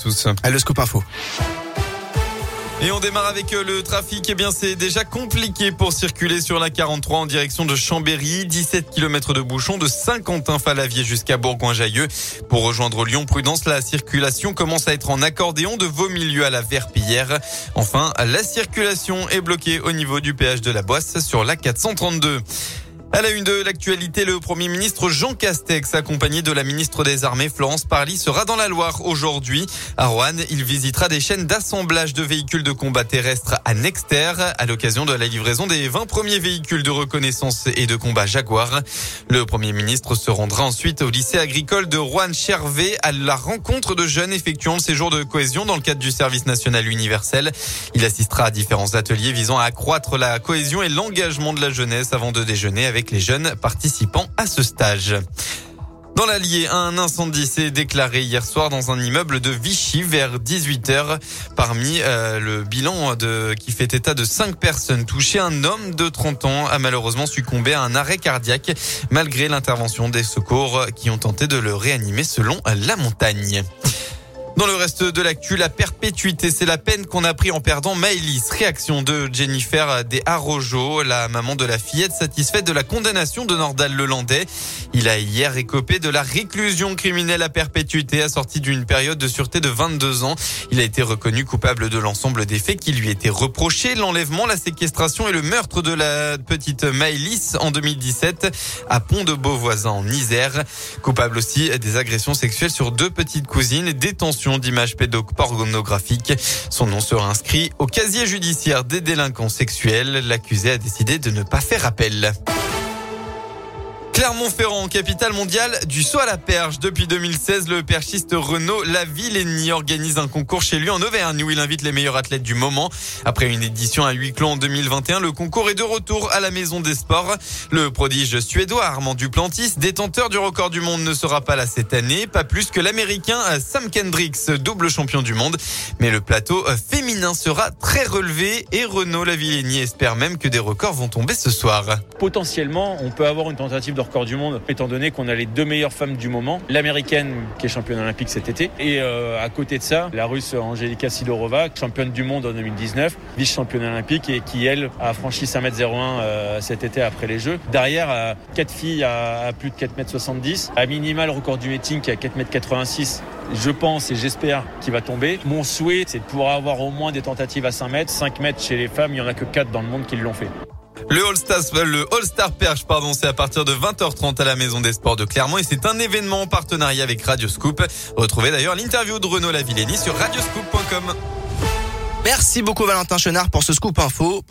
tous. À le scoop info. Et on démarre avec euh, le trafic. Eh bien, c'est déjà compliqué pour circuler sur la 43 en direction de Chambéry. 17 km de bouchons de Saint-Quentin-Falavier jusqu'à Bourgoin-Jailleux. Pour rejoindre Lyon, prudence, la circulation commence à être en accordéon de Vaumilieu à la Verpillière. Enfin, la circulation est bloquée au niveau du péage de la Boisse sur la 432. À la une de l'actualité, le Premier ministre Jean Castex, accompagné de la ministre des Armées Florence Parly, sera dans la Loire aujourd'hui. À Rouen, il visitera des chaînes d'assemblage de véhicules de combat terrestre à Nexter, à l'occasion de la livraison des 20 premiers véhicules de reconnaissance et de combat Jaguar. Le Premier ministre se rendra ensuite au lycée agricole de Rouen-Chervé à la rencontre de jeunes effectuant le séjour de cohésion dans le cadre du service national universel. Il assistera à différents ateliers visant à accroître la cohésion et l'engagement de la jeunesse avant de déjeuner avec avec les jeunes participants à ce stage. Dans l'Allier, un incendie s'est déclaré hier soir dans un immeuble de Vichy vers 18h. Parmi euh, le bilan de, qui fait état de cinq personnes touchées, un homme de 30 ans a malheureusement succombé à un arrêt cardiaque malgré l'intervention des secours qui ont tenté de le réanimer selon la montagne. Dans le reste de l'actu, la perpétuité, c'est la peine qu'on a pris en perdant Maëlys. Réaction de Jennifer des Arrojo, la maman de la fillette satisfaite de la condamnation de Nordal Lelandais. Il a hier écopé de la réclusion criminelle à perpétuité assortie d'une période de sûreté de 22 ans. Il a été reconnu coupable de l'ensemble des faits qui lui étaient reprochés, l'enlèvement, la séquestration et le meurtre de la petite Maëlys en 2017 à Pont de Beauvoisin en Isère. Coupable aussi des agressions sexuelles sur deux petites cousines, détention d'images pédopornographiques. Son nom sera inscrit au casier judiciaire des délinquants sexuels. L'accusé a décidé de ne pas faire appel. Clermont-Ferrand, capitale mondiale du saut à la perche. Depuis 2016, le perchiste Renaud Lavillenie organise un concours chez lui en Auvergne où il invite les meilleurs athlètes du moment. Après une édition à huis clos en 2021, le concours est de retour à la Maison des Sports. Le prodige suédois Armand Duplantis, détenteur du record du monde, ne sera pas là cette année, pas plus que l'américain Sam Kendricks, double champion du monde. Mais le plateau féminin sera très relevé et Renaud Lavillenie espère même que des records vont tomber ce soir. Potentiellement, on peut avoir une tentative de record du monde, étant donné qu'on a les deux meilleures femmes du moment, l'américaine qui est championne olympique cet été, et euh, à côté de ça, la russe Angelika Sidorova, championne du monde en 2019, vice-championne olympique et qui elle a franchi 5m01 euh, cet été après les Jeux. Derrière, quatre filles à, plus de 4m70, à minima le record du meeting qui est à 4m86 je pense et j'espère qu'il va tomber. Mon souhait, c'est de pouvoir avoir au moins des tentatives à 5 mètres. 5 mètres chez les femmes, il n'y en a que 4 dans le monde qui l'ont fait. Le All-Star, le All-Star Perche, pardon, c'est à partir de 20h30 à la Maison des Sports de Clermont et c'est un événement en partenariat avec Radio Scoop. Retrouvez d'ailleurs l'interview de Renaud Lavillenie sur radioscoop.com. Merci beaucoup Valentin Chenard pour ce scoop info.